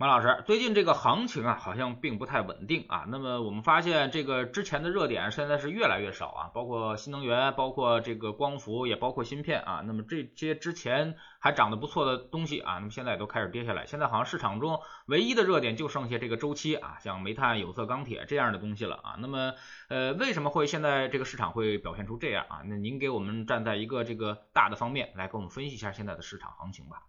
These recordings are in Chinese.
马老师，最近这个行情啊，好像并不太稳定啊。那么我们发现，这个之前的热点现在是越来越少啊，包括新能源，包括这个光伏，也包括芯片啊。那么这些之前还涨得不错的东西啊，那么现在都开始跌下来。现在好像市场中唯一的热点就剩下这个周期啊，像煤炭、有色、钢铁这样的东西了啊。那么呃，为什么会现在这个市场会表现出这样啊？那您给我们站在一个这个大的方面来给我们分析一下现在的市场行情吧。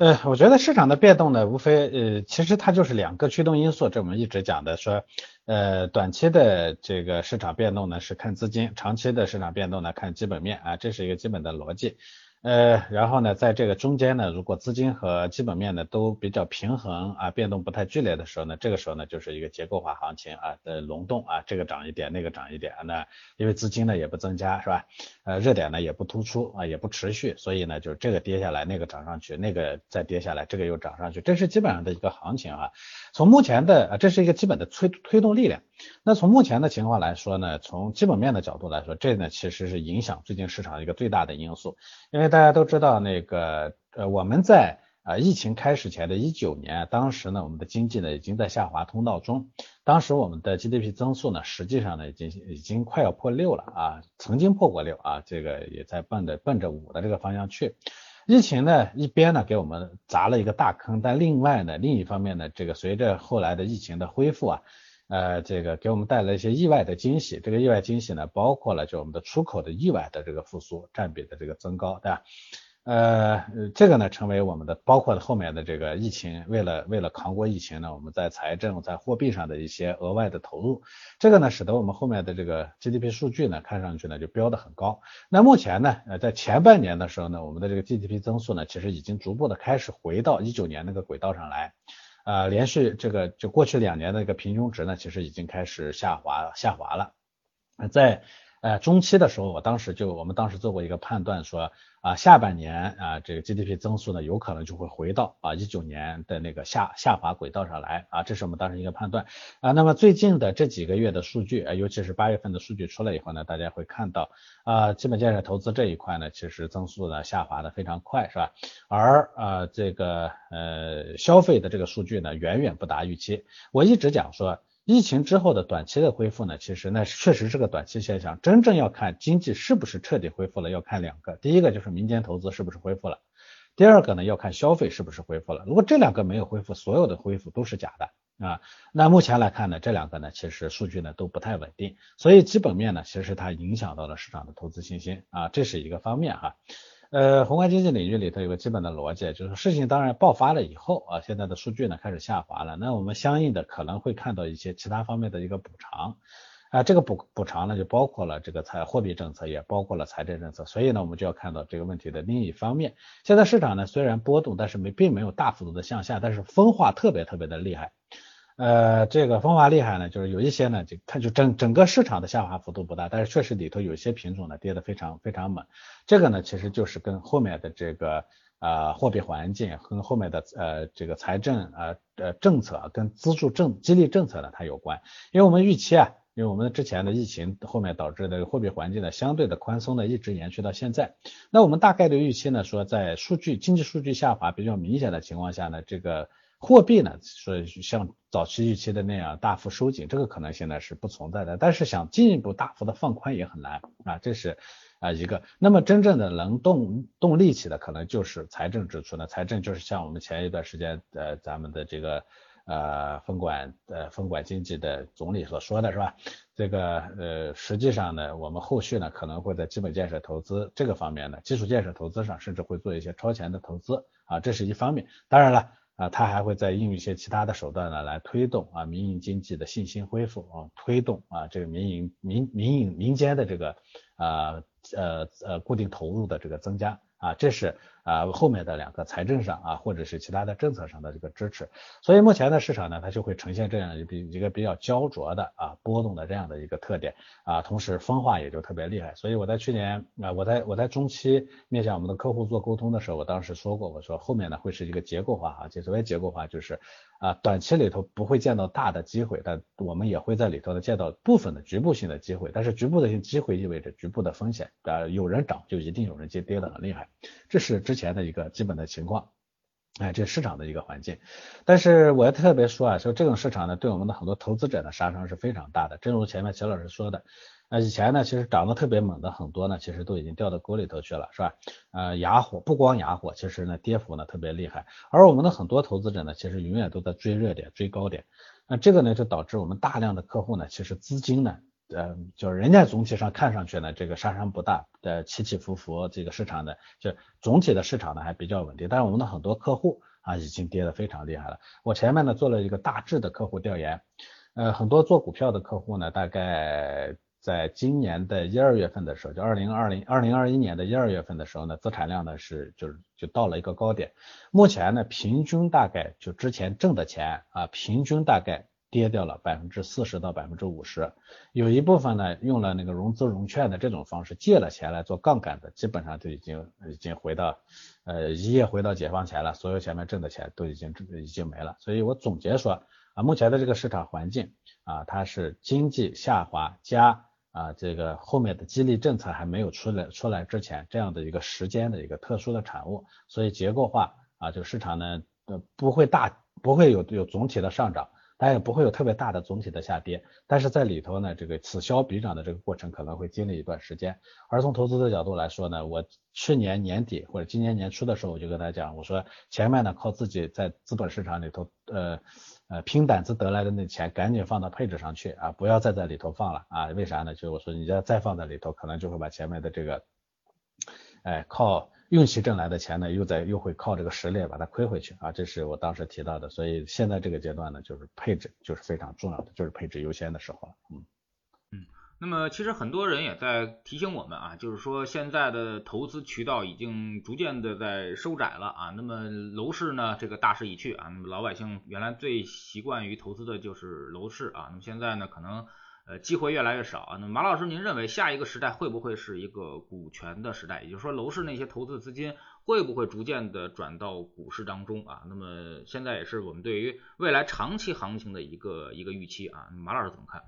呃，我觉得市场的变动呢，无非呃，其实它就是两个驱动因素，这我们一直讲的说，呃，短期的这个市场变动呢是看资金，长期的市场变动呢看基本面啊，这是一个基本的逻辑。呃，然后呢，在这个中间呢，如果资金和基本面呢都比较平衡啊，变动不太剧烈的时候呢，这个时候呢就是一个结构化行情啊的轮动啊，这个涨一点，那个涨一点，那因为资金呢也不增加是吧？呃，热点呢也不突出啊，也不持续，所以呢就是这个跌下来，那个涨上去，那个再跌下来，这个又涨上去，这是基本上的一个行情啊。从目前的啊，这是一个基本的推推动力力量。那从目前的情况来说呢，从基本面的角度来说，这呢其实是影响最近市场一个最大的因素，因为大家都知道那个呃我们在啊疫情开始前的一九年，当时呢我们的经济呢已经在下滑通道中，当时我们的 GDP 增速呢实际上呢已经已经快要破六了啊，曾经破过六啊，这个也在奔着奔着五的这个方向去。疫情呢一边呢给我们砸了一个大坑，但另外呢另一方面呢这个随着后来的疫情的恢复啊。呃，这个给我们带来一些意外的惊喜。这个意外惊喜呢，包括了就我们的出口的意外的这个复苏占比的这个增高，对吧？呃，这个呢，成为我们的包括后面的这个疫情，为了为了扛过疫情呢，我们在财政在货币上的一些额外的投入，这个呢，使得我们后面的这个 GDP 数据呢，看上去呢就标的很高。那目前呢，呃，在前半年的时候呢，我们的这个 GDP 增速呢，其实已经逐步的开始回到一九年那个轨道上来。啊，连续这个就过去两年的一个平均值呢，其实已经开始下滑下滑了，在。呃，中期的时候，我当时就我们当时做过一个判断，说啊，下半年啊，这个 GDP 增速呢，有可能就会回到啊一九年的那个下下滑轨道上来啊，这是我们当时一个判断啊。那么最近的这几个月的数据，尤其是八月份的数据出来以后呢，大家会看到啊，基本建设投资这一块呢，其实增速呢下滑的非常快，是吧？而啊这个呃消费的这个数据呢，远远不达预期。我一直讲说。疫情之后的短期的恢复呢，其实那确实是个短期现象。真正要看经济是不是彻底恢复了，要看两个。第一个就是民间投资是不是恢复了，第二个呢要看消费是不是恢复了。如果这两个没有恢复，所有的恢复都是假的啊。那目前来看呢，这两个呢其实数据呢都不太稳定，所以基本面呢其实它影响到了市场的投资信心啊，这是一个方面哈。呃，宏观经济领域里头有个基本的逻辑，就是事情当然爆发了以后啊，现在的数据呢开始下滑了，那我们相应的可能会看到一些其他方面的一个补偿啊，这个补补偿呢就包括了这个财货币政策，也包括了财政政策，所以呢我们就要看到这个问题的另一方面，现在市场呢虽然波动，但是没并没有大幅度的向下，但是分化特别特别的厉害。呃，这个分化厉害呢，就是有一些呢，就它就整整个市场的下滑幅度不大，但是确实里头有些品种呢跌得非常非常猛。这个呢，其实就是跟后面的这个呃货币环境，跟后面的呃这个财政呃呃政策跟资助政激励政策呢它有关。因为我们预期啊，因为我们之前的疫情后面导致的货币环境呢相对的宽松呢一直延续到现在。那我们大概的预期呢说，在数据经济数据下滑比较明显的情况下呢，这个。货币呢，说像早期预期的那样大幅收紧，这个可能性呢是不存在的。但是想进一步大幅的放宽也很难啊，这是啊一个。那么真正的能动动力起的，可能就是财政支出呢。财政就是像我们前一段时间呃咱们的这个呃分管呃分管经济的总理所说的是吧？这个呃实际上呢，我们后续呢可能会在基本建设投资这个方面呢，基础建设投资上，甚至会做一些超前的投资啊，这是一方面。当然了。啊，它还会再应用一些其他的手段呢，来推动啊民营经济的信心恢复啊，推动啊这个民营民民营民间的这个啊呃呃固定投入的这个增加。啊，这是啊后面的两个财政上啊或者是其他的政策上的这个支持，所以目前的市场呢它就会呈现这样一比一个比较焦灼的啊波动的这样的一个特点。啊，同时分化也就特别厉害。所以我在去年啊我在我在中期面向我们的客户做沟通的时候，我当时说过，我说后面呢会是一个结构化啊，就所谓结构化就是啊短期里头不会见到大的机会，但我们也会在里头呢见到部分的局部性的机会，但是局部的性机会意味着局部的风险啊，有人涨就一定有人接跌的很厉害，这是之前的一个基本的情况，哎，这是市场的一个环境。但是我要特别说啊，说这种市场呢，对我们的很多投资者的杀伤是非常大的。正如前面齐老师说的，那以前呢，其实涨得特别猛的很多呢，其实都已经掉到沟里头去了，是吧？呃，哑火不光哑火，其实呢，跌幅呢特别厉害。而我们的很多投资者呢，其实永远都在追热点、追高点。那这个呢，就导致我们大量的客户呢，其实资金呢。呃，就是人家总体上看上去呢，这个杀伤不大，的起起伏伏，这个市场呢，就总体的市场呢还比较稳定。但是我们的很多客户啊，已经跌得非常厉害了。我前面呢做了一个大致的客户调研，呃，很多做股票的客户呢，大概在今年的一二月份的时候，就二零二零二零二一年的一二月份的时候呢，资产量呢是就是就到了一个高点。目前呢，平均大概就之前挣的钱啊，平均大概。跌掉了百分之四十到百分之五十，有一部分呢用了那个融资融券的这种方式借了钱来做杠杆的，基本上就已经已经回到呃一夜回到解放前了，所有前面挣的钱都已经已经没了。所以我总结说啊，目前的这个市场环境啊，它是经济下滑加啊这个后面的激励政策还没有出来出来之前这样的一个时间的一个特殊的产物，所以结构化啊就市场呢呃不会大不会有有总体的上涨。它也不会有特别大的总体的下跌，但是在里头呢，这个此消彼长的这个过程可能会经历一段时间。而从投资的角度来说呢，我去年年底或者今年年初的时候，我就跟大家讲，我说前面呢靠自己在资本市场里头，呃呃拼胆子得来的那钱，赶紧放到配置上去啊，不要再在里头放了啊。为啥呢？就是我说你要再放在里头，可能就会把前面的这个，哎靠。运气挣来的钱呢，又在又会靠这个实力把它亏回去啊，这是我当时提到的。所以现在这个阶段呢，就是配置就是非常重要的，就是配置优先的时候了。嗯嗯，那么其实很多人也在提醒我们啊，就是说现在的投资渠道已经逐渐的在收窄了啊。那么楼市呢，这个大势已去啊，那么老百姓原来最习惯于投资的就是楼市啊，那么现在呢，可能。呃，机会越来越少啊。那马老师，您认为下一个时代会不会是一个股权的时代？也就是说，楼市那些投资资金会不会逐渐的转到股市当中啊？那么现在也是我们对于未来长期行情的一个一个预期啊。马老师怎么看？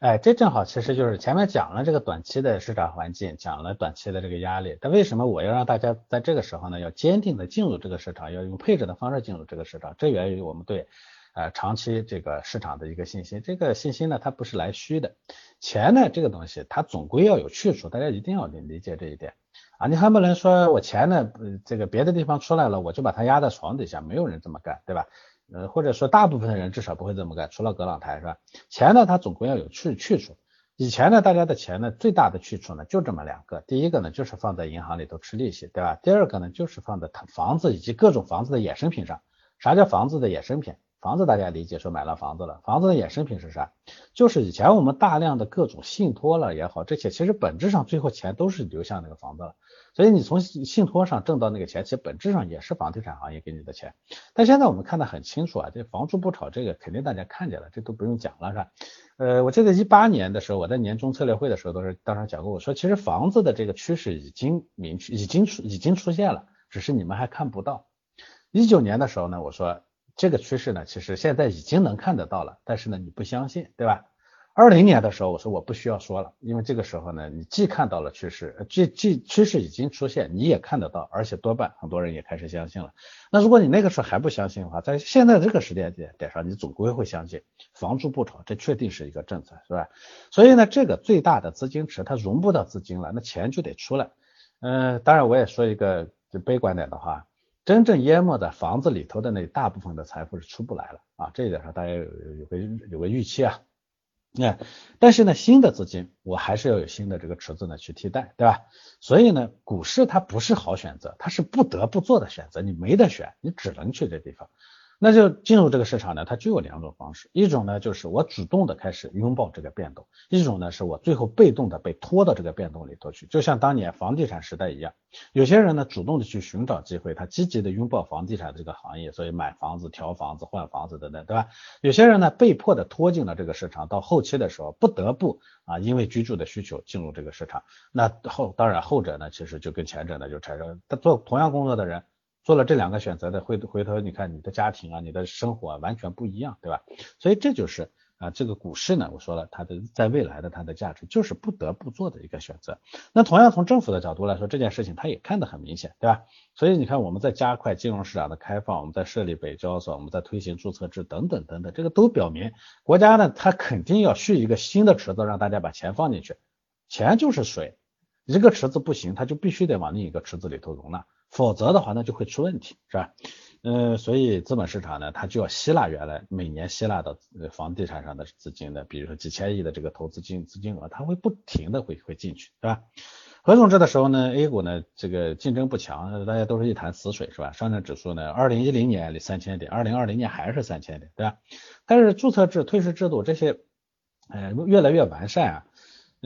哎，这正好其实就是前面讲了这个短期的市场环境，讲了短期的这个压力。但为什么我要让大家在这个时候呢，要坚定的进入这个市场，要用配置的方式进入这个市场？这源于我们对。呃，长期这个市场的一个信心，这个信心呢，它不是来虚的。钱呢，这个东西它总归要有去处，大家一定要理理解这一点啊。你还不能说我钱呢，这个别的地方出来了，我就把它压在床底下，没有人这么干，对吧？呃，或者说大部分的人至少不会这么干，除了葛朗台是吧？钱呢，它总归要有去去处。以前呢，大家的钱呢，最大的去处呢，就这么两个，第一个呢，就是放在银行里头吃利息，对吧？第二个呢，就是放在房子以及各种房子的衍生品上。啥叫房子的衍生品？房子大家理解说买了房子了，房子的衍生品是啥？就是以前我们大量的各种信托了也好，这些其实本质上最后钱都是流向那个房子了。所以你从信托上挣到那个钱，其实本质上也是房地产行业给你的钱。但现在我们看得很清楚啊，这房住不炒这个肯定大家看见了，这都不用讲了是吧？呃，我记得一八年的时候，我在年终策略会的时候都是当时讲过，我说其实房子的这个趋势已经明确，已经出已经出现了，只是你们还看不到。一九年的时候呢，我说。这个趋势呢，其实现在已经能看得到了，但是呢，你不相信，对吧？二零年的时候，我说我不需要说了，因为这个时候呢，你既看到了趋势，既既趋势已经出现，你也看得到，而且多半很多人也开始相信了。那如果你那个时候还不相信的话，在现在这个时间点点上，你总归会相信，房住不炒，这确定是一个政策，是吧？所以呢，这个最大的资金池它融不到资金了，那钱就得出来。嗯，当然我也说一个就悲观点的话。真正淹没在房子里头的那大部分的财富是出不来了啊，这一点上大家有有个有个预期啊。那但是呢，新的资金我还是要有新的这个池子呢去替代，对吧？所以呢，股市它不是好选择，它是不得不做的选择，你没得选，你只能去这地方。那就进入这个市场呢，它就有两种方式，一种呢就是我主动的开始拥抱这个变动，一种呢是我最后被动的被拖到这个变动里头去，就像当年房地产时代一样，有些人呢主动的去寻找机会，他积极的拥抱房地产这个行业，所以买房子、调房子、换房子等等，对吧？有些人呢被迫的拖进了这个市场，到后期的时候不得不啊，因为居住的需求进入这个市场，那后当然后者呢其实就跟前者呢就产生，他做同样工作的人。做了这两个选择的，回回头你看你的家庭啊，你的生活啊，完全不一样，对吧？所以这就是啊，这个股市呢，我说了，它的在未来的它的价值就是不得不做的一个选择。那同样从政府的角度来说，这件事情它也看得很明显，对吧？所以你看我们在加快金融市场的开放，我们在设立北交所，我们在推行注册制等等等等，这个都表明国家呢，它肯定要蓄一个新的池子，让大家把钱放进去。钱就是水，一个池子不行，它就必须得往另一个池子里头容纳。否则的话，那就会出问题，是吧？嗯，所以资本市场呢，它就要吸纳原来每年吸纳的房地产上的资金的，比如说几千亿的这个投资金资金额，它会不停的会会进去，对吧？合总制的时候呢，A 股呢这个竞争不强，大家都是一潭死水，是吧？上证指数呢，二零一零年三千点，二零二零年还是三千点，对吧？但是注册制、退市制度这些，呃，越来越完善啊。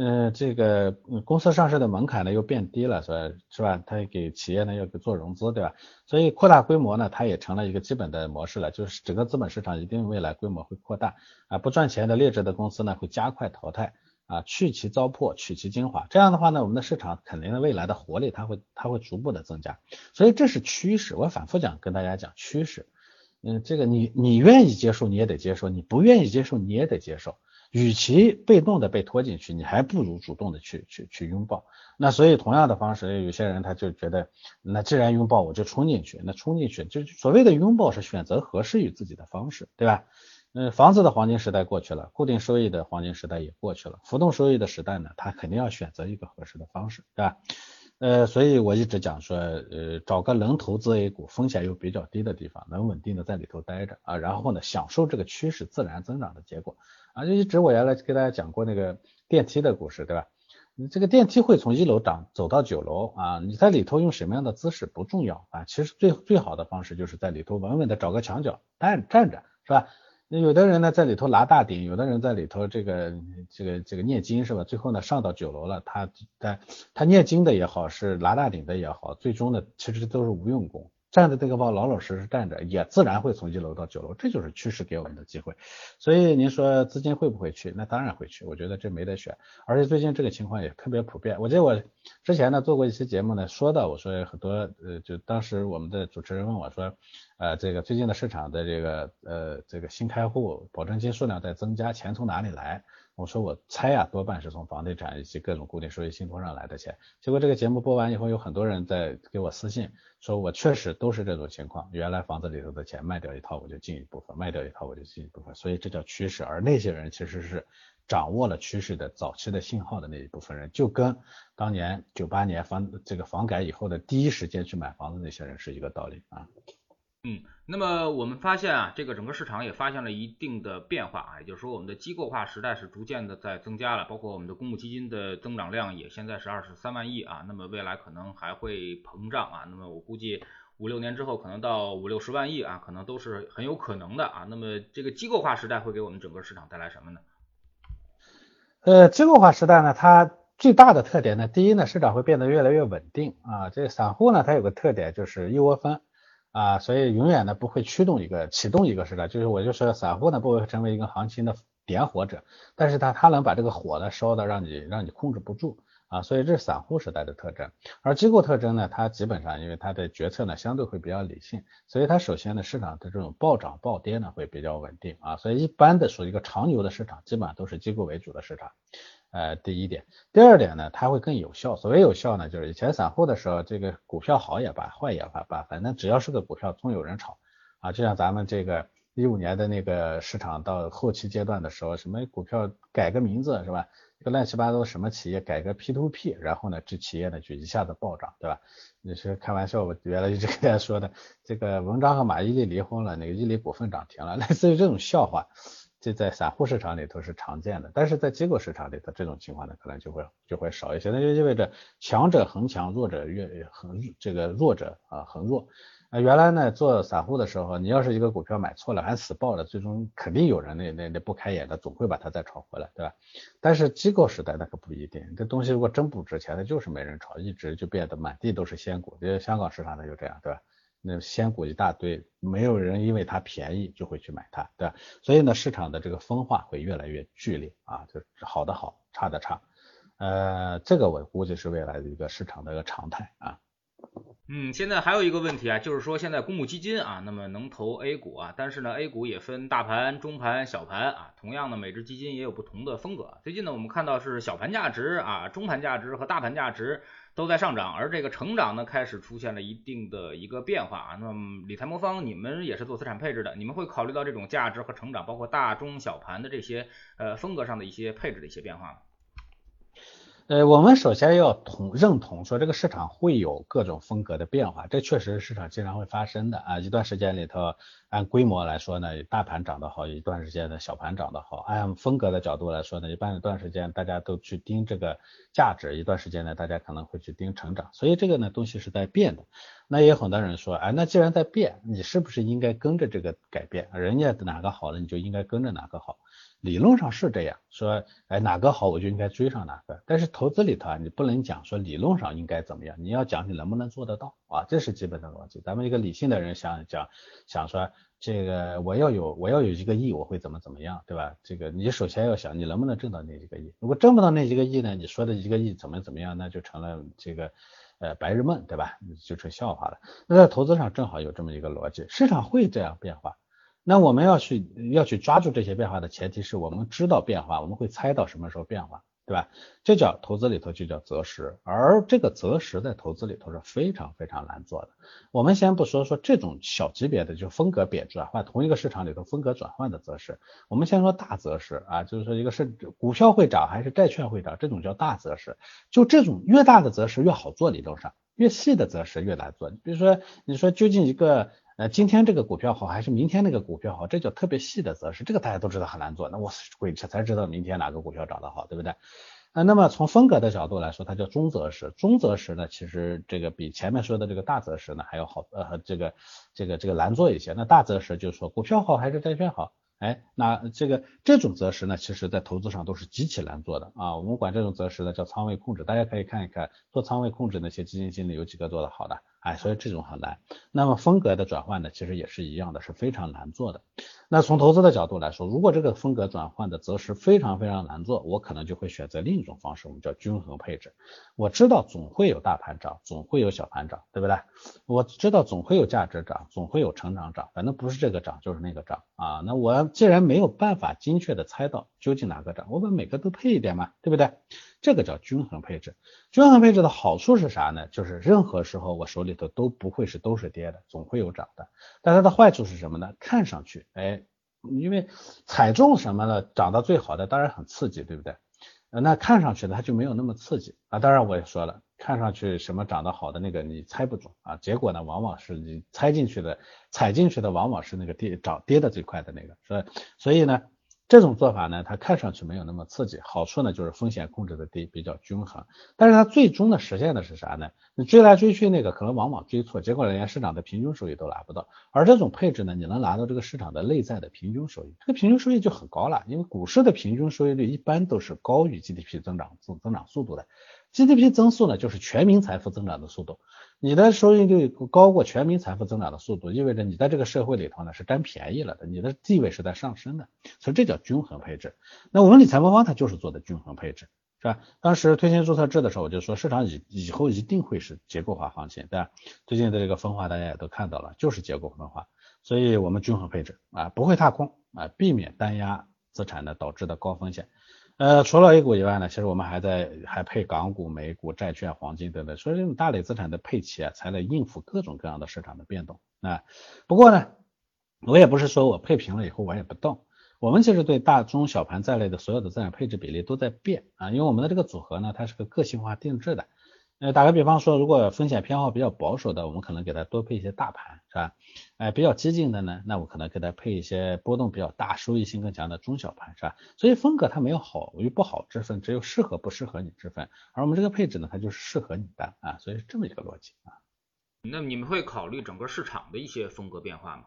嗯，这个公司上市的门槛呢又变低了，是吧？是吧？它给企业呢要做融资，对吧？所以扩大规模呢，它也成了一个基本的模式了，就是整个资本市场一定未来规模会扩大啊，不赚钱的劣质的公司呢会加快淘汰啊，去其糟粕，取其精华。这样的话呢，我们的市场肯定未来的活力它会它会逐步的增加，所以这是趋势。我反复讲跟大家讲趋势，嗯，这个你你愿意接受你也得接受，你不愿意接受你也得接受。与其被动的被拖进去，你还不如主动的去去去拥抱。那所以同样的方式，有些人他就觉得，那既然拥抱，我就冲进去。那冲进去，就所谓的拥抱是选择合适于自己的方式，对吧？嗯，房子的黄金时代过去了，固定收益的黄金时代也过去了，浮动收益的时代呢，他肯定要选择一个合适的方式，对吧？呃，所以我一直讲说，呃，找个能投资 A 股、风险又比较低的地方，能稳定的在里头待着啊，然后呢，享受这个趋势自然增长的结果啊。就一直我原来给大家讲过那个电梯的故事，对吧？你这个电梯会从一楼长走到九楼啊，你在里头用什么样的姿势不重要啊，其实最最好的方式就是在里头稳稳的找个墙角站站着，是吧？那有的人呢在里头拿大顶，有的人在里头这个这个这个念经是吧？最后呢上到九楼了，他在他念经的也好，是拿大顶的也好，最终呢其实都是无用功。站在这个包老老实实站着，也自然会从一楼到九楼，这就是趋势给我们的机会。所以您说资金会不会去？那当然会去，我觉得这没得选。而且最近这个情况也特别普遍。我记得我之前呢做过一期节目呢，说到我说很多呃，就当时我们的主持人问我说，呃，这个最近的市场的这个呃这个新开户保证金数量在增加，钱从哪里来？我说我猜呀，多半是从房地产以及各种固定收益信托上来的钱。结果这个节目播完以后，有很多人在给我私信，说我确实都是这种情况。原来房子里头的钱卖掉一套，我就进一部分；卖掉一套，我就进一部分。所以这叫趋势。而那些人其实是掌握了趋势的早期的信号的那一部分人，就跟当年九八年房这个房改以后的第一时间去买房子那些人是一个道理啊。嗯，那么我们发现啊，这个整个市场也发现了一定的变化啊，也就是说我们的机构化时代是逐渐的在增加了，包括我们的公募基金的增长量也现在是二十三万亿啊，那么未来可能还会膨胀啊，那么我估计五六年之后可能到五六十万亿啊，可能都是很有可能的啊，那么这个机构化时代会给我们整个市场带来什么呢？呃，机构化时代呢，它最大的特点呢，第一呢，市场会变得越来越稳定啊，这散户呢，它有个特点就是一窝蜂。啊，所以永远呢不会驱动一个启动一个时代，就是我就说散户呢不会成为一个行情的点火者，但是他他能把这个火呢烧的让你让你控制不住啊，所以这是散户时代的特征。而机构特征呢，它基本上因为它的决策呢相对会比较理性，所以它首先呢市场的这种暴涨暴跌呢会比较稳定啊，所以一般的属于一个长牛的市场，基本上都是机构为主的市场。呃，第一点，第二点呢，它会更有效。所谓有效呢，就是以前散户的时候，这个股票好也罢，坏也罢，罢，反正只要是个股票，总有人炒啊。就像咱们这个一五年的那个市场到后期阶段的时候，什么股票改个名字是吧？一个乱七八糟什么企业改个 P to P，然后呢，这企业呢就一下子暴涨，对吧？你是开玩笑，我原来一直跟大家说的，这个文章和马伊琍离婚了，那个伊犁股份涨停了，类似于这种笑话。这在散户市场里头是常见的，但是在机构市场里头这种情况呢，可能就会就会少一些。那就意味着强者恒强，弱者越恒这个弱者啊恒弱。啊，原来呢做散户的时候，你要是一个股票买错了，还死抱着，最终肯定有人那那那不开眼的，总会把它再炒回来，对吧？但是机构时代那可不一定，这东西如果真不值钱，那就是没人炒，一直就变得满地都是仙股。因为香港市场它就这样，对吧？那仙股一大堆，没有人因为它便宜就会去买它，对吧？所以呢，市场的这个分化会越来越剧烈啊，就是好的好，差的差，呃，这个我估计是未来的一个市场的一个常态啊。嗯，现在还有一个问题啊，就是说现在公募基金啊，那么能投 A 股啊，但是呢，A 股也分大盘、中盘、小盘啊，同样呢，每只基金也有不同的风格。最近呢，我们看到是小盘价值啊、中盘价值和大盘价值都在上涨，而这个成长呢，开始出现了一定的一个变化啊。那么理财魔方，你们也是做资产配置的，你们会考虑到这种价值和成长，包括大中小盘的这些呃风格上的一些配置的一些变化吗？呃，我们首先要同认同说这个市场会有各种风格的变化，这确实是市场经常会发生的啊。一段时间里头，按规模来说呢，大盘涨得好；一段时间呢，小盘涨得好。按风格的角度来说呢，一般一段时间大家都去盯这个价值，一段时间呢，大家可能会去盯成长。所以这个呢东西是在变的。那也有很多人说，哎，那既然在变，你是不是应该跟着这个改变？人家哪个好了，你就应该跟着哪个好。理论上是这样说，哎，哪个好我就应该追上哪个。但是投资里头啊，你不能讲说理论上应该怎么样，你要讲你能不能做得到啊，这是基本的逻辑。咱们一个理性的人想讲，想说这个我要有我要有一个亿，我会怎么怎么样，对吧？这个你首先要想你能不能挣到那几个亿。如果挣不到那几个亿呢，你说的一个亿怎么怎么样，那就成了这个呃白日梦，对吧？就成笑话了。那在投资上正好有这么一个逻辑，市场会这样变化。那我们要去要去抓住这些变化的前提是我们知道变化，我们会猜到什么时候变化，对吧？这叫投资里头就叫择时，而这个择时在投资里头是非常非常难做的。我们先不说说这种小级别的就风格贬值啊，或同一个市场里头风格转换的择时，我们先说大择时啊，就是说一个是股票会涨还是债券会涨，这种叫大择时。就这种越大的择时越好做，理论上越细的择时越难做。比如说你说究竟一个。呃，今天这个股票好还是明天那个股票好？这叫特别细的择时，这个大家都知道很难做。那我鬼才才知道明天哪个股票涨得好，对不对？啊，那么从风格的角度来说，它叫中择时。中择时呢，其实这个比前面说的这个大择时呢还要好，呃，这个这个这个难做一些。那大择时就是说股票好还是债券好？哎，那这个这种择时呢，其实在投资上都是极其难做的啊。我们管这种择时呢叫仓位控制，大家可以看一看做仓位控制那些基金经理有几个做的好的。哎，所以这种很难。那么风格的转换呢，其实也是一样的，是非常难做的。那从投资的角度来说，如果这个风格转换的择时非常非常难做，我可能就会选择另一种方式，我们叫均衡配置。我知道总会有大盘涨，总会有小盘涨，对不对？我知道总会有价值涨，总会有成长涨，反正不是这个涨就是那个涨啊。那我既然没有办法精确的猜到究竟哪个涨，我把每个都配一点嘛，对不对？这个叫均衡配置，均衡配置的好处是啥呢？就是任何时候我手里头都不会是都是跌的，总会有涨的。但它的坏处是什么呢？看上去，哎，因为踩中什么了，涨到最好的当然很刺激，对不对？那看上去呢，它就没有那么刺激啊。当然我也说了，看上去什么涨得好的那个你猜不准啊，结果呢，往往是你猜进去的、踩进去的，往往是那个跌涨跌的最快的那个，所以所以呢。这种做法呢，它看上去没有那么刺激，好处呢就是风险控制的低，比较均衡。但是它最终的实现的是啥呢？你追来追去那个可能往往追错，结果连市场的平均收益都拿不到。而这种配置呢，你能拿到这个市场的内在的平均收益，这个平均收益就很高了。因为股市的平均收益率一般都是高于 GDP 增长增增长速度的。GDP 增速呢，就是全民财富增长的速度。你的收益率高过全民财富增长的速度，意味着你在这个社会里头呢是占便宜了的，你的地位是在上升的，所以这叫均衡配置。那我们理财魔方它就是做的均衡配置，是吧？当时推行注册制的时候，我就说市场以以后一定会是结构化行情，对吧？最近的这个分化大家也都看到了，就是结构分化，所以我们均衡配置啊，不会踏空啊，避免单压资产呢导致的高风险。呃，除了 A 股以外呢，其实我们还在还配港股、美股、债券、黄金等等，所以这种大类资产的配齐啊，才能应付各种各样的市场的变动啊。不过呢，我也不是说我配平了以后我也不动，我们其实对大中小盘在内的所有的资产配置比例都在变啊，因为我们的这个组合呢，它是个个性化定制的。呃，打个比方说，如果风险偏好比较保守的，我们可能给它多配一些大盘，是吧？哎，比较激进的呢，那我可能给它配一些波动比较大、收益性更强的中小盘，是吧？所以风格它没有好与不好之分，只有适合不适合你之分。而我们这个配置呢，它就是适合你的啊，所以是这么一个逻辑啊。那你们会考虑整个市场的一些风格变化吗？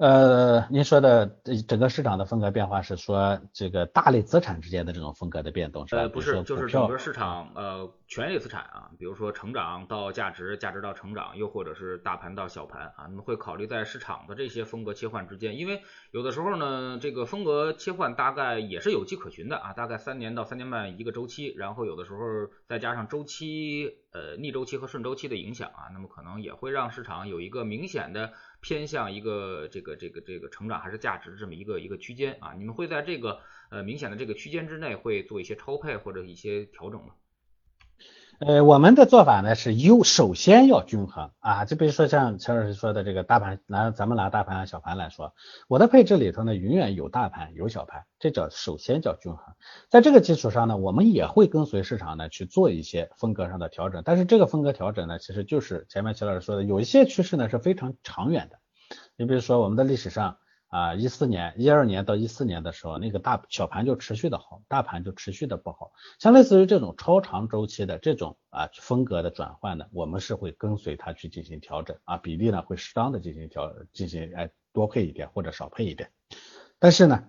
呃，您说的整个市场的风格变化是说这个大类资产之间的这种风格的变动是吧？呃，不是，就是整个市场呃权益资产啊，比如说成长到价值，价值到成长，又或者是大盘到小盘啊，那么会考虑在市场的这些风格切换之间，因为有的时候呢，这个风格切换大概也是有迹可循的啊，大概三年到三年半一个周期，然后有的时候再加上周期呃逆周期和顺周期的影响啊，那么可能也会让市场有一个明显的。偏向一个这个这个这个成长还是价值这么一个一个区间啊，你们会在这个呃明显的这个区间之内会做一些超配或者一些调整吗？呃，我们的做法呢是优首先要均衡啊，就比如说像陈老师说的这个大盘，拿咱们拿大盘小盘来说，我的配置里头呢永远有大盘有小盘，这叫首先叫均衡。在这个基础上呢，我们也会跟随市场呢去做一些风格上的调整，但是这个风格调整呢，其实就是前面齐老师说的，有一些趋势呢是非常长远的。你比如说我们的历史上。啊，一四年、一二年到一四年的时候，那个大小盘就持续的好，大盘就持续的不好。像类似于这种超长周期的这种啊风格的转换呢，我们是会跟随它去进行调整啊，比例呢会适当的进行调，进行哎多配一点或者少配一点。但是呢。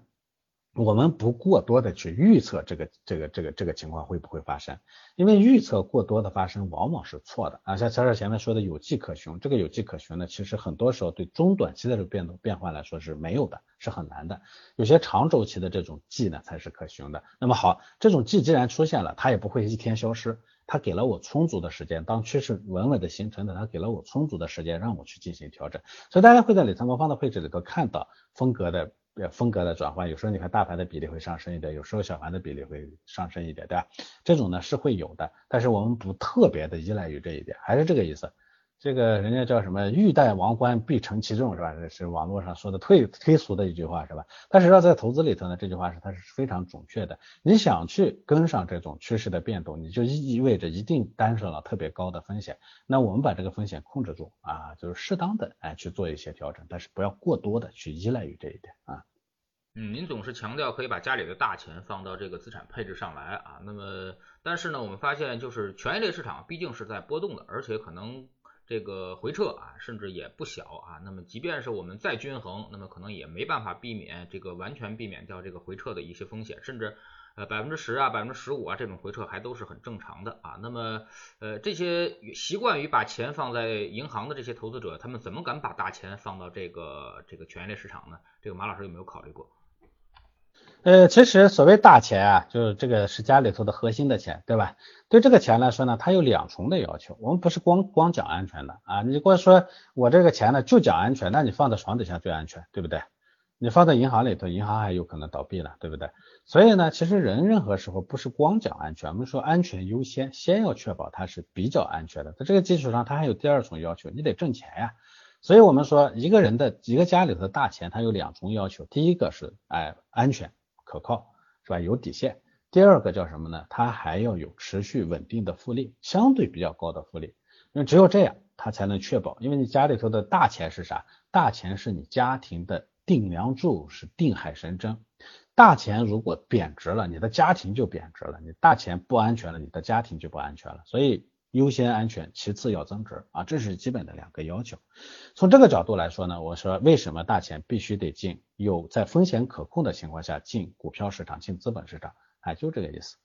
我们不过多的去预测这个这个这个这个情况会不会发生，因为预测过多的发生往往是错的啊。像乔尔前面说的有迹可循，这个有迹可循呢，其实很多时候对中短期的这个变动变化来说是没有的，是很难的。有些长周期的这种迹呢才是可循的。那么好，这种迹既然出现了，它也不会一天消失，它给了我充足的时间，当趋势稳稳的形成的，它给了我充足的时间让我去进行调整。所以大家会在理财魔方的配置里头看到风格的。风格的转换，有时候你看大盘的比例会上升一点，有时候小盘的比例会上升一点，对吧？这种呢是会有的，但是我们不特别的依赖于这一点，还是这个意思。这个人家叫什么？欲戴王冠，必承其重，是吧？这是网络上说的推推俗的一句话，是吧？但实际上在投资里头呢，这句话是它是非常准确的。你想去跟上这种趋势的变动，你就意味着一定担上了特别高的风险。那我们把这个风险控制住啊，就是适当的哎去做一些调整，但是不要过多的去依赖于这一点啊。嗯，您总是强调可以把家里的大钱放到这个资产配置上来啊，那么但是呢，我们发现就是权益类市场毕竟是在波动的，而且可能。这个回撤啊，甚至也不小啊。那么，即便是我们再均衡，那么可能也没办法避免这个完全避免掉这个回撤的一些风险，甚至呃百分之十啊、百分之十五啊这种回撤还都是很正常的啊。那么呃这些习惯于把钱放在银行的这些投资者，他们怎么敢把大钱放到这个这个权益类市场呢？这个马老师有没有考虑过？呃，其实所谓大钱啊，就是这个是家里头的核心的钱，对吧？对这个钱来说呢，它有两重的要求。我们不是光光讲安全的啊，你光说我这个钱呢就讲安全，那你放在床底下最安全，对不对？你放在银行里头，银行还有可能倒闭了，对不对？所以呢，其实人任何时候不是光讲安全，我们说安全优先，先要确保它是比较安全的。在这个基础上，它还有第二重要求，你得挣钱呀。所以我们说一个人的一个家里头的大钱，它有两重要求，第一个是哎安全。可靠是吧？有底线。第二个叫什么呢？它还要有持续稳定的复利，相对比较高的复利。因为只有这样，它才能确保。因为你家里头的大钱是啥？大钱是你家庭的顶梁柱，是定海神针。大钱如果贬值了，你的家庭就贬值了。你大钱不安全了，你的家庭就不安全了。所以。优先安全，其次要增值啊，这是基本的两个要求。从这个角度来说呢，我说为什么大钱必须得进，有在风险可控的情况下进股票市场、进资本市场，哎，就这个意思。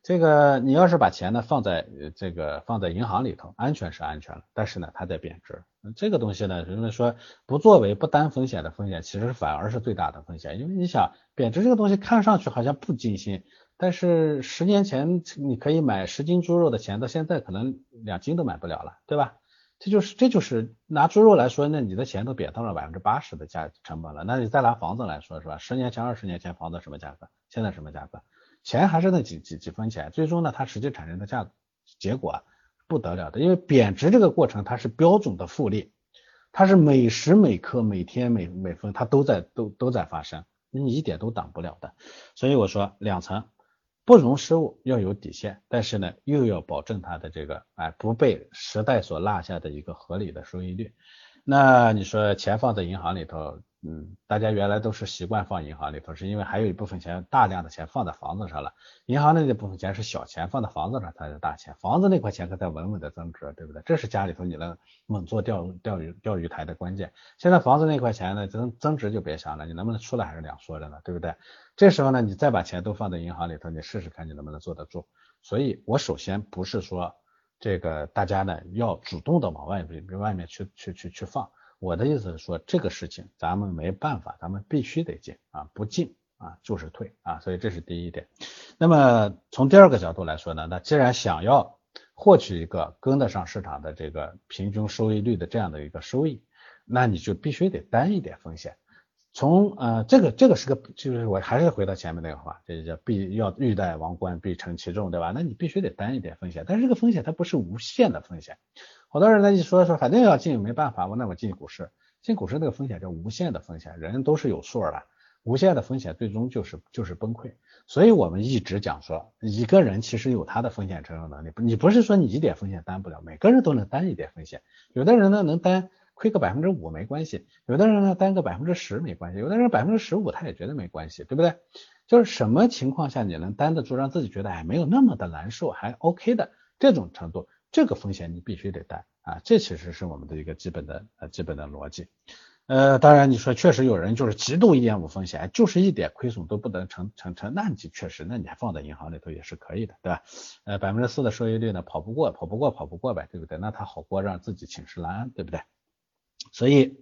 这个你要是把钱呢放在这个放在银行里头，安全是安全了，但是呢它在贬值。这个东西呢，人们说不作为不担风险的风险，其实反而是最大的风险，因为你想贬值这个东西看上去好像不惊心。但是十年前你可以买十斤猪肉的钱，到现在可能两斤都买不了了，对吧？这就是这就是拿猪肉来说，那你的钱都贬到了百分之八十的价成本了。那你再拿房子来说，是吧？十年前、二十年前房子什么价格？现在什么价格？钱还是那几几几分钱，最终呢，它实际产生的价结果不得了的，因为贬值这个过程它是标准的复利，它是每时每刻、每天每每分它都在都都在发生，你一点都挡不了的。所以我说两层。不容失误，要有底线，但是呢，又要保证它的这个哎不被时代所落下的一个合理的收益率。那你说钱放在银行里头，嗯，大家原来都是习惯放银行里头，是因为还有一部分钱，大量的钱放在房子上了。银行的那部分钱是小钱，放在房子上才是大钱。房子那块钱可在稳稳的增值，对不对？这是家里头你能稳坐钓钓鱼钓鱼台的关键。现在房子那块钱呢，增增值就别想了，你能不能出来还是两说着呢，对不对？这时候呢，你再把钱都放在银行里头，你试试看你能不能坐得住。所以我首先不是说这个大家呢要主动的往外边外面去去去去放。我的意思是说，这个事情咱们没办法，咱们必须得进啊，不进啊就是退啊，所以这是第一点。那么从第二个角度来说呢，那既然想要获取一个跟得上市场的这个平均收益率的这样的一个收益，那你就必须得担一点风险。从呃这个这个是个就是我还是回到前面那个话，这叫必要欲戴王冠必承其重，对吧？那你必须得担一点风险，但是这个风险它不是无限的风险。好多人呢一说说反正要进没办法，我那我进股市，进股市那个风险叫无限的风险，人都是有数的，无限的风险最终就是就是崩溃。所以我们一直讲说，一个人其实有他的风险承受能力，你不是说你一点风险担不了，每个人都能担一点风险，有的人呢能担亏个百分之五没关系，有的人呢担个百分之十没关系，有的人百分之十五他也觉得没关系，对不对？就是什么情况下你能担得住，让自己觉得哎没有那么的难受，还 OK 的这种程度。这个风险你必须得担啊，这其实是我们的一个基本的呃基本的逻辑。呃，当然你说确实有人就是极度一点五风险，就是一点亏损都不能承承承，那你确实，那你还放在银行里头也是可以的，对吧？呃，百分之四的收益率呢，跑不过，跑不过，跑不过呗，对不对？那他好过让自己寝食难安，对不对？所以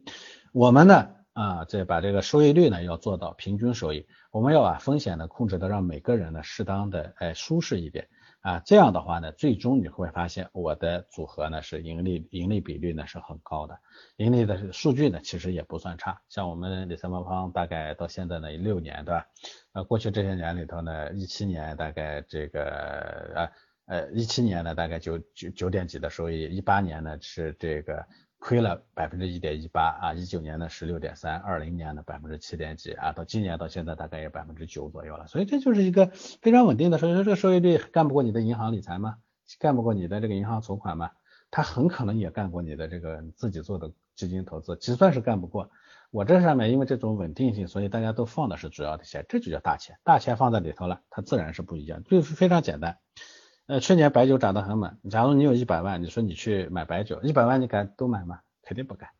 我们呢啊，这把这个收益率呢要做到平均收益，我们要把风险呢控制的让每个人呢适当的哎舒适一点。啊，这样的话呢，最终你会发现我的组合呢是盈利盈利比率呢是很高的，盈利的数据呢其实也不算差。像我们理财魔方大概到现在呢六年，对吧？呃，过去这些年里头呢，一七年大概这个呃呃一七年呢大概九九九点几的收益，一八年呢是这个。亏了百分之一点一八啊，一九年的十六点三，二零年的百分之七点几啊，到今年到现在大概也百分之九左右了，所以这就是一个非常稳定的。所以说这个收益率干不过你的银行理财吗？干不过你的这个银行存款吗？它很可能也干过你的这个自己做的基金投资，就算是干不过，我这上面因为这种稳定性，所以大家都放的是主要的钱，这就叫大钱，大钱放在里头了，它自然是不一样，就是非常简单。呃，去年白酒涨得很猛。假如你有一百万，你说你去买白酒，一百万你敢都买吗？肯定不敢。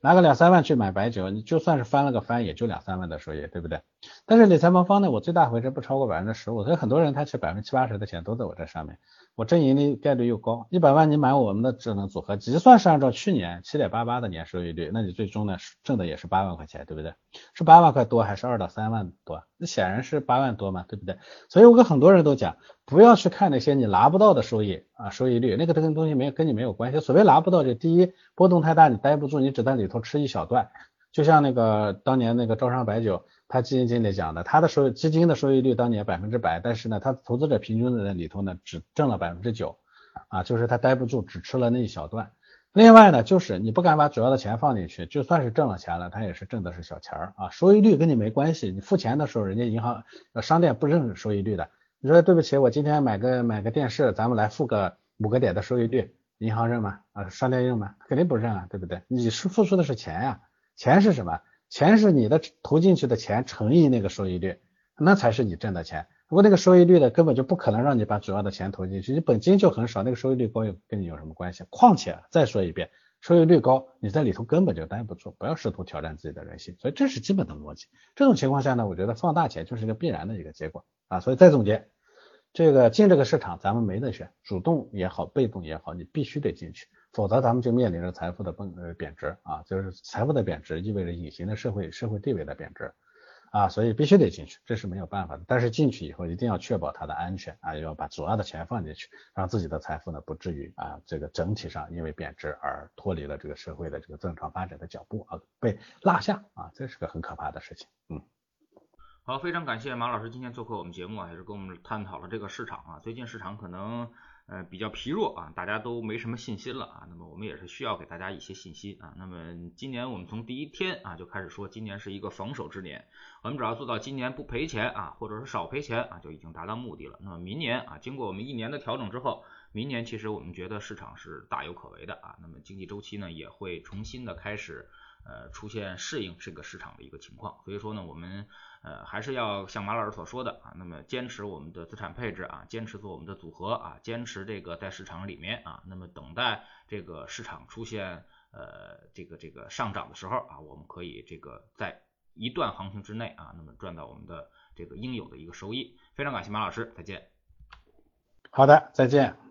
拿个两三万去买白酒，你就算是翻了个番，也就两三万的收益，对不对？但是理财魔方呢，我最大回撤不超过百分之十五，所以很多人他其实百分之七八十的钱都在我这上面。我挣盈利概率又高，一百万你买我们的智能组合，就算是按照去年七点八八的年收益率，那你最终呢挣的也是八万块钱，对不对？是八万块多还是二到三万多？那显然是八万多嘛，对不对？所以我跟很多人都讲，不要去看那些你拿不到的收益啊，收益率那个跟东西没有跟你没有关系。所谓拿不到，就第一波动太大，你待不住，你只在里头吃一小段，就像那个当年那个招商白酒。他基金经理讲的，他的收基金的收益率当年百分之百，但是呢，他投资者平均的里头呢，只挣了百分之九，啊，就是他待不住，只吃了那一小段。另外呢，就是你不敢把主要的钱放进去，就算是挣了钱了，他也是挣的是小钱儿啊，收益率跟你没关系。你付钱的时候，人家银行商店不认收益率的。你说对不起，我今天买个买个电视，咱们来付个五个点的收益率，银行认吗？啊，商店认吗？肯定不认啊，对不对？你是付出的是钱呀，钱是什么？钱是你的投进去的钱乘以那个收益率，那才是你挣的钱。如果那个收益率呢，根本就不可能让你把主要的钱投进去，你本金就很少，那个收益率高又跟你有什么关系？况且再说一遍，收益率高，你在里头根本就待不住，不要试图挑战自己的人性。所以这是基本的逻辑。这种情况下呢，我觉得放大钱就是一个必然的一个结果啊。所以再总结，这个进这个市场咱们没得选，主动也好，被动也好，你必须得进去。否则，咱们就面临着财富的崩呃贬值啊，就是财富的贬值意味着隐形的社会社会地位的贬值啊，所以必须得进去，这是没有办法的。但是进去以后一定要确保它的安全啊，要把主要的钱放进去，让自己的财富呢不至于啊这个整体上因为贬值而脱离了这个社会的这个正常发展的脚步啊，被落下啊，这是个很可怕的事情。嗯，好，非常感谢马老师今天做客我们节目啊，也是跟我们探讨了这个市场啊，最近市场可能。呃，比较疲弱啊，大家都没什么信心了啊。那么我们也是需要给大家一些信心啊。那么今年我们从第一天啊就开始说，今年是一个防守之年，我们只要做到今年不赔钱啊，或者是少赔钱啊，就已经达到目的了。那么明年啊，经过我们一年的调整之后。明年其实我们觉得市场是大有可为的啊，那么经济周期呢也会重新的开始呃出现适应这个市场的一个情况，所以说呢我们呃还是要像马老师所说的啊，那么坚持我们的资产配置啊，坚持做我们的组合啊，坚持这个在市场里面啊，那么等待这个市场出现呃这个这个上涨的时候啊，我们可以这个在一段行情之内啊，那么赚到我们的这个应有的一个收益。非常感谢马老师，再见。好的，再见。